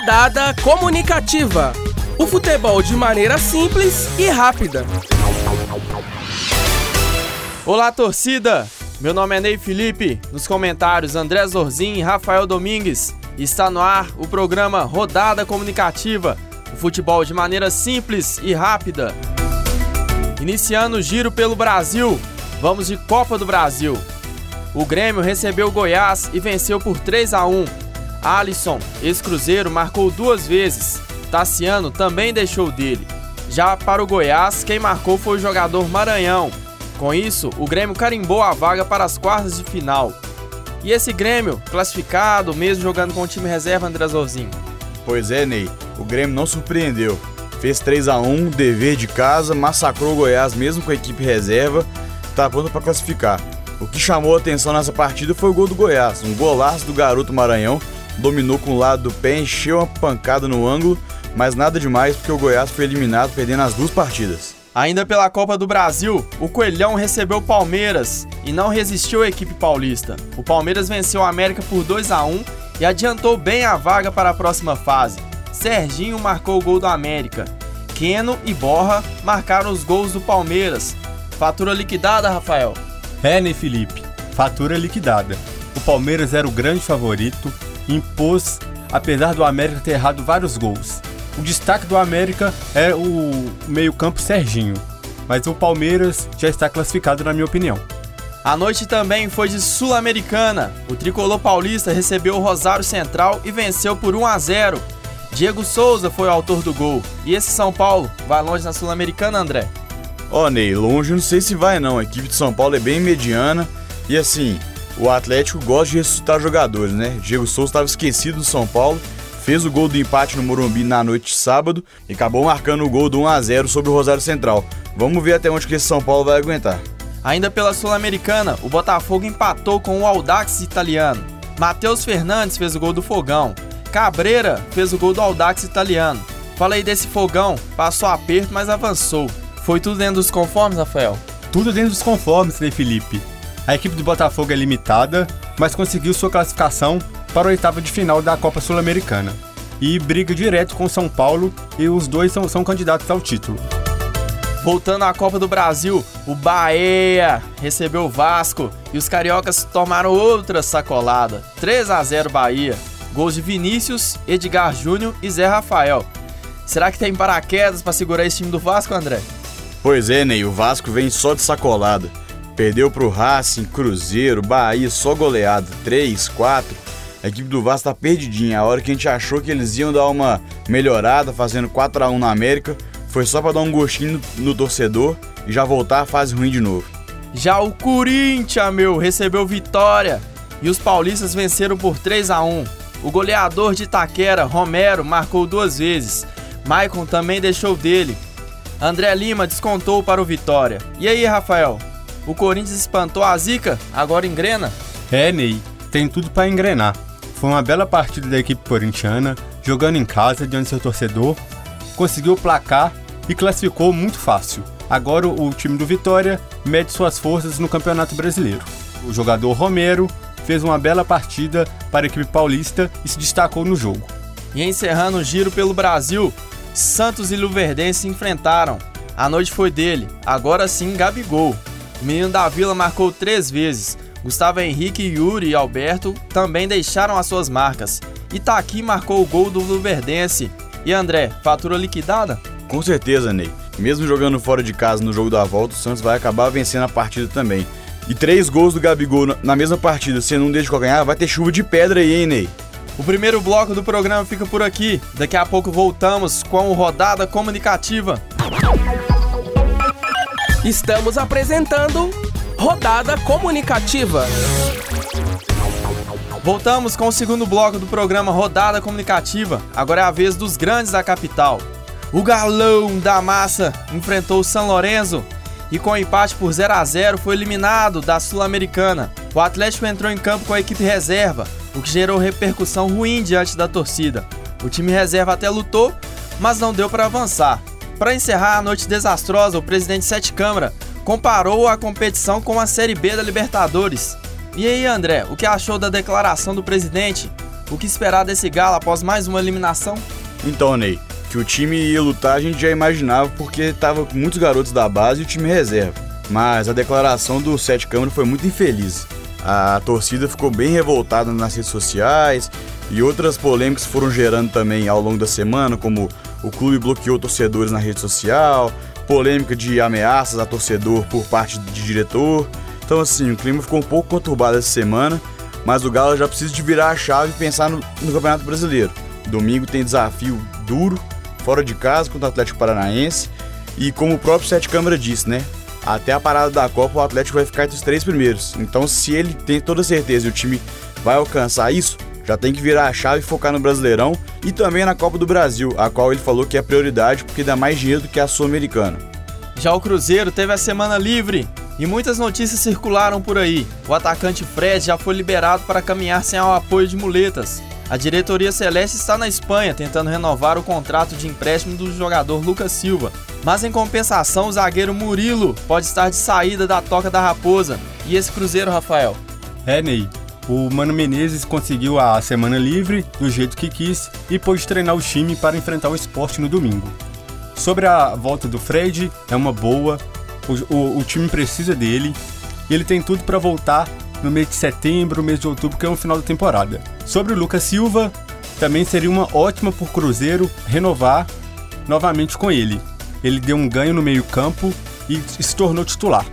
Rodada Comunicativa. O futebol de maneira simples e rápida. Olá, torcida! Meu nome é Ney Felipe. Nos comentários, André Zorzin e Rafael Domingues. Está no ar o programa Rodada Comunicativa. O futebol de maneira simples e rápida. Iniciando o giro pelo Brasil. Vamos de Copa do Brasil. O Grêmio recebeu Goiás e venceu por 3 a 1. Alisson, ex-cruzeiro, marcou duas vezes. Tassiano também deixou dele. Já para o Goiás, quem marcou foi o jogador Maranhão. Com isso, o Grêmio carimbou a vaga para as quartas de final. E esse Grêmio, classificado, mesmo jogando com o time reserva, André Zorzinho? Pois é, Ney. O Grêmio não surpreendeu. Fez 3 a 1 dever de casa, massacrou o Goiás mesmo com a equipe reserva, tá pronto para classificar. O que chamou a atenção nessa partida foi o gol do Goiás, um golaço do garoto Maranhão, dominou com o lado do pé, encheu uma pancada no ângulo, mas nada demais porque o Goiás foi eliminado perdendo as duas partidas. Ainda pela Copa do Brasil, o Coelhão recebeu o Palmeiras e não resistiu à equipe paulista. O Palmeiras venceu o América por 2 a 1 e adiantou bem a vaga para a próxima fase. Serginho marcou o gol do América. Queno e Borra marcaram os gols do Palmeiras. Fatura liquidada, Rafael? É, né, Felipe? Fatura liquidada. O Palmeiras era o grande favorito, impôs, apesar do América ter errado vários gols. O destaque do América é o meio-campo Serginho, mas o Palmeiras já está classificado, na minha opinião. A noite também foi de Sul-Americana. O tricolor paulista recebeu o Rosário Central e venceu por 1 a 0. Diego Souza foi o autor do gol. E esse São Paulo vai longe na Sul-Americana, André? Ó, oh, Ney, longe não sei se vai não. A equipe de São Paulo é bem mediana e assim, o Atlético gosta de ressuscitar jogadores, né? Diego Souza estava esquecido do São Paulo fez o gol do empate no Morumbi na noite de sábado e acabou marcando o gol do 1 a 0 sobre o Rosário Central. Vamos ver até onde que esse São Paulo vai aguentar. Ainda pela Sul-Americana, o Botafogo empatou com o Audax italiano. Matheus Fernandes fez o gol do Fogão. Cabreira fez o gol do Audax italiano. Falei desse fogão, passou aperto, mas avançou. Foi tudo dentro dos conformes, Rafael? Tudo dentro dos conformes, né, Felipe? A equipe do Botafogo é limitada, mas conseguiu sua classificação para a oitava de final da Copa Sul-Americana. E briga direto com São Paulo e os dois são, são candidatos ao título. Voltando à Copa do Brasil, o Bahia recebeu o Vasco e os cariocas tomaram outra sacolada. 3 a 0 Bahia. Gols de Vinícius, Edgar Júnior e Zé Rafael. Será que tem paraquedas para segurar esse time do Vasco, André? Pois é, Ney, o Vasco vem só de sacolada. Perdeu pro Racing, Cruzeiro, Bahia, só goleada. 3, 4. A equipe do Vasco tá perdidinha. A hora que a gente achou que eles iam dar uma melhorada, fazendo 4 a 1 na América, foi só para dar um gostinho no, no torcedor e já voltar à fase ruim de novo. Já o Corinthians, meu, recebeu vitória e os paulistas venceram por 3 a 1. O goleador de Itaquera, Romero, marcou duas vezes. Maicon também deixou dele. André Lima descontou para o Vitória. E aí, Rafael? O Corinthians espantou a zica, agora engrena? É, Ney, tem tudo para engrenar. Foi uma bela partida da equipe corintiana, jogando em casa diante do seu torcedor, conseguiu placar e classificou muito fácil. Agora o time do Vitória mede suas forças no Campeonato Brasileiro. O jogador Romero fez uma bela partida para a equipe paulista e se destacou no jogo. E encerrando o giro pelo Brasil, Santos e Luverdense se enfrentaram. A noite foi dele, agora sim Gabigol. O menino da Vila marcou três vezes, Gustavo Henrique, Yuri e Alberto também deixaram as suas marcas. Itaqui marcou o gol do Luverdense. E André, fatura liquidada? Com certeza, Ney. Mesmo jogando fora de casa no jogo da volta, o Santos vai acabar vencendo a partida também. E três gols do Gabigol na mesma partida, sendo um deles de calcanhar, vai ter chuva de pedra aí, hein, Ney? O primeiro bloco do programa fica por aqui. Daqui a pouco voltamos com o Rodada Comunicativa. Estamos apresentando Rodada Comunicativa. Voltamos com o segundo bloco do programa Rodada Comunicativa. Agora é a vez dos grandes da capital. O galão da massa enfrentou o São Lourenço e com empate por 0 a 0 foi eliminado da Sul-Americana. O Atlético entrou em campo com a equipe reserva, o que gerou repercussão ruim diante da torcida. O time reserva até lutou, mas não deu para avançar. Para encerrar a noite desastrosa, o presidente Sete Câmara comparou a competição com a Série B da Libertadores. E aí, André, o que achou da declaração do presidente? o que esperar desse Galo após mais uma eliminação? Então, Ney, que o time ia lutar a gente já imaginava porque tava com muitos garotos da base e o time reserva. Mas a declaração do Sete Câmara foi muito infeliz. A torcida ficou bem revoltada nas redes sociais e outras polêmicas foram gerando também ao longo da semana, como o clube bloqueou torcedores na rede social, polêmica de ameaças a torcedor por parte de diretor. Então, assim, o clima ficou um pouco conturbado essa semana, mas o Galo já precisa de virar a chave e pensar no, no Campeonato Brasileiro. Domingo tem desafio duro, fora de casa, contra o Atlético Paranaense. E como o próprio Sete Câmara disse, né? Até a parada da Copa, o Atlético vai ficar entre os três primeiros. Então, se ele tem toda certeza e o time vai alcançar isso, já tem que virar a chave e focar no Brasileirão e também na Copa do Brasil, a qual ele falou que é prioridade porque dá mais dinheiro do que a Sul-Americana. Já o Cruzeiro teve a semana livre e muitas notícias circularam por aí. O atacante Fred já foi liberado para caminhar sem o apoio de muletas. A diretoria celeste está na Espanha tentando renovar o contrato de empréstimo do jogador Lucas Silva. Mas em compensação, o zagueiro Murilo pode estar de saída da toca da Raposa. E esse Cruzeiro, Rafael? É, Ney. O Mano Menezes conseguiu a semana livre do jeito que quis e pôde treinar o time para enfrentar o esporte no domingo. Sobre a volta do Fred, é uma boa, o, o, o time precisa dele e ele tem tudo para voltar no mês de setembro, mês de outubro, que é o final da temporada. Sobre o Lucas Silva, também seria uma ótima por Cruzeiro renovar novamente com ele. Ele deu um ganho no meio-campo e se tornou titular.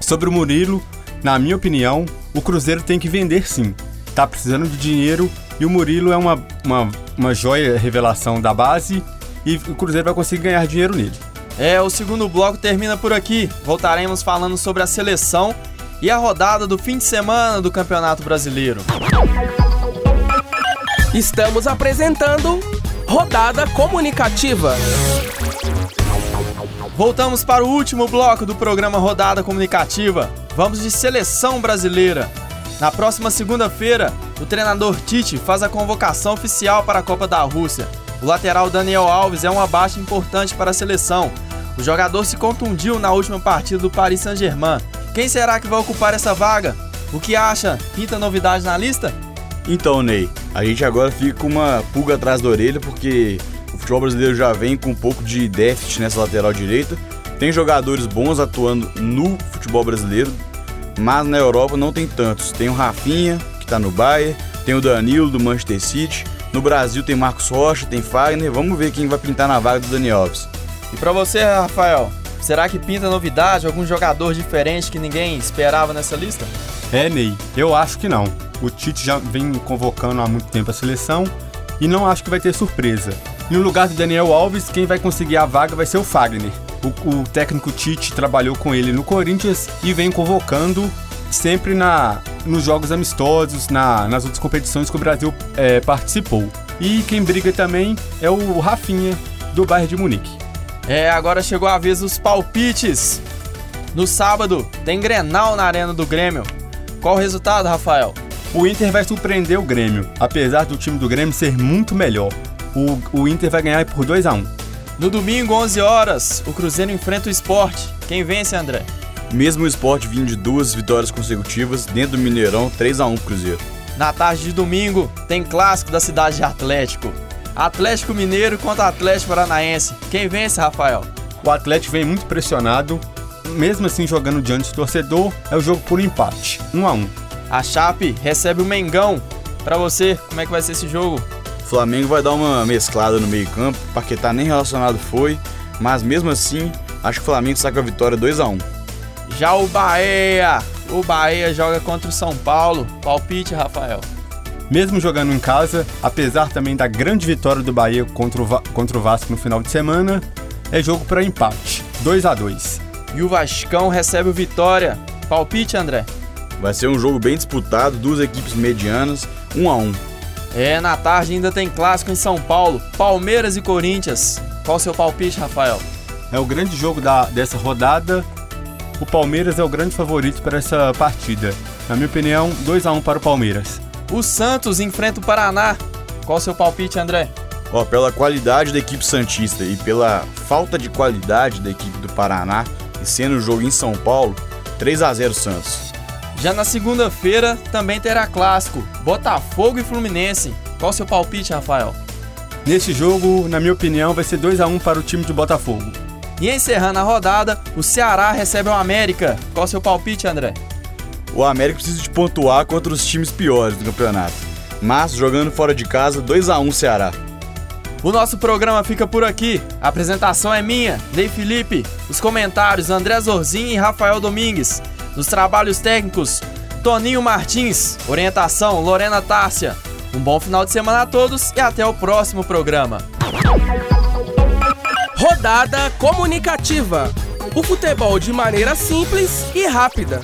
Sobre o Murilo, na minha opinião, o Cruzeiro tem que vender sim. Tá precisando de dinheiro e o Murilo é uma, uma, uma joia revelação da base e o Cruzeiro vai conseguir ganhar dinheiro nele. É, o segundo bloco termina por aqui. Voltaremos falando sobre a seleção e a rodada do fim de semana do Campeonato Brasileiro. Estamos apresentando Rodada Comunicativa. Voltamos para o último bloco do programa Rodada Comunicativa. Vamos de seleção brasileira. Na próxima segunda-feira, o treinador Tite faz a convocação oficial para a Copa da Rússia. O lateral Daniel Alves é uma baixa importante para a seleção. O jogador se contundiu na última partida do Paris Saint-Germain quem será que vai ocupar essa vaga? O que acha? Pinta novidade na lista? Então, Ney, a gente agora fica com uma pulga atrás da orelha porque futebol brasileiro já vem com um pouco de déficit nessa lateral direita. Tem jogadores bons atuando no futebol brasileiro, mas na Europa não tem tantos. Tem o Rafinha, que está no Bayern, tem o Danilo do Manchester City. No Brasil tem Marcos Rocha, tem Fagner. Vamos ver quem vai pintar na vaga do Dani Alves. E para você, Rafael, Será que pinta novidade, algum jogador diferente que ninguém esperava nessa lista? É, Ney, eu acho que não. O Tite já vem convocando há muito tempo a seleção e não acho que vai ter surpresa. No lugar do Daniel Alves, quem vai conseguir a vaga vai ser o Fagner. O, o técnico Tite trabalhou com ele no Corinthians e vem convocando sempre na, nos jogos amistosos, na, nas outras competições que o Brasil é, participou. E quem briga também é o Rafinha, do bairro de Munique. É, agora chegou a vez dos palpites. No sábado, tem Grenal na Arena do Grêmio. Qual o resultado, Rafael? O Inter vai surpreender o Grêmio, apesar do time do Grêmio ser muito melhor. O, o Inter vai ganhar por 2 a 1 No domingo, 11 horas, o Cruzeiro enfrenta o Esporte. Quem vence, André? Mesmo o Esporte vindo de duas vitórias consecutivas, dentro do Mineirão, 3 a 1 Cruzeiro. Na tarde de domingo, tem clássico da cidade de Atlético. Atlético Mineiro contra Atlético Paranaense. Quem vence, Rafael? O Atlético vem muito pressionado, mesmo assim jogando diante do torcedor, é o jogo por empate, 1 um a 1 um. A Chape recebe o Mengão. Para você, como é que vai ser esse jogo? O Flamengo vai dar uma mesclada no meio-campo, Paquetá nem relacionado foi, mas mesmo assim, acho que o Flamengo saca a vitória 2 a 1 Já o Bahia, o Bahia joga contra o São Paulo. Palpite, Rafael. Mesmo jogando em casa, apesar também da grande vitória do Bahia contra o, contra o Vasco no final de semana, é jogo para empate, 2 a 2 E o Vascão recebe o Vitória. Palpite, André? Vai ser um jogo bem disputado, duas equipes medianas, 1 a 1 É, na tarde ainda tem clássico em São Paulo, Palmeiras e Corinthians. Qual o seu palpite, Rafael? É o grande jogo da, dessa rodada. O Palmeiras é o grande favorito para essa partida. Na minha opinião, 2 a 1 para o Palmeiras. O Santos enfrenta o Paraná. Qual o seu palpite, André? Ó, pela qualidade da equipe Santista e pela falta de qualidade da equipe do Paraná, e sendo o jogo em São Paulo, 3 a 0 Santos. Já na segunda-feira também terá clássico, Botafogo e Fluminense. Qual o seu palpite, Rafael? Nesse jogo, na minha opinião, vai ser 2 a 1 para o time de Botafogo. E encerrando a rodada, o Ceará recebe o América. Qual o seu palpite, André? O América precisa de pontuar contra os times piores do campeonato. Mas jogando fora de casa, 2 a 1 Ceará. O nosso programa fica por aqui. A apresentação é minha, Ney Felipe. Os comentários, André Zorzin e Rafael Domingues. Nos trabalhos técnicos, Toninho Martins. Orientação, Lorena Tárcia. Um bom final de semana a todos e até o próximo programa. Rodada comunicativa. O futebol de maneira simples e rápida.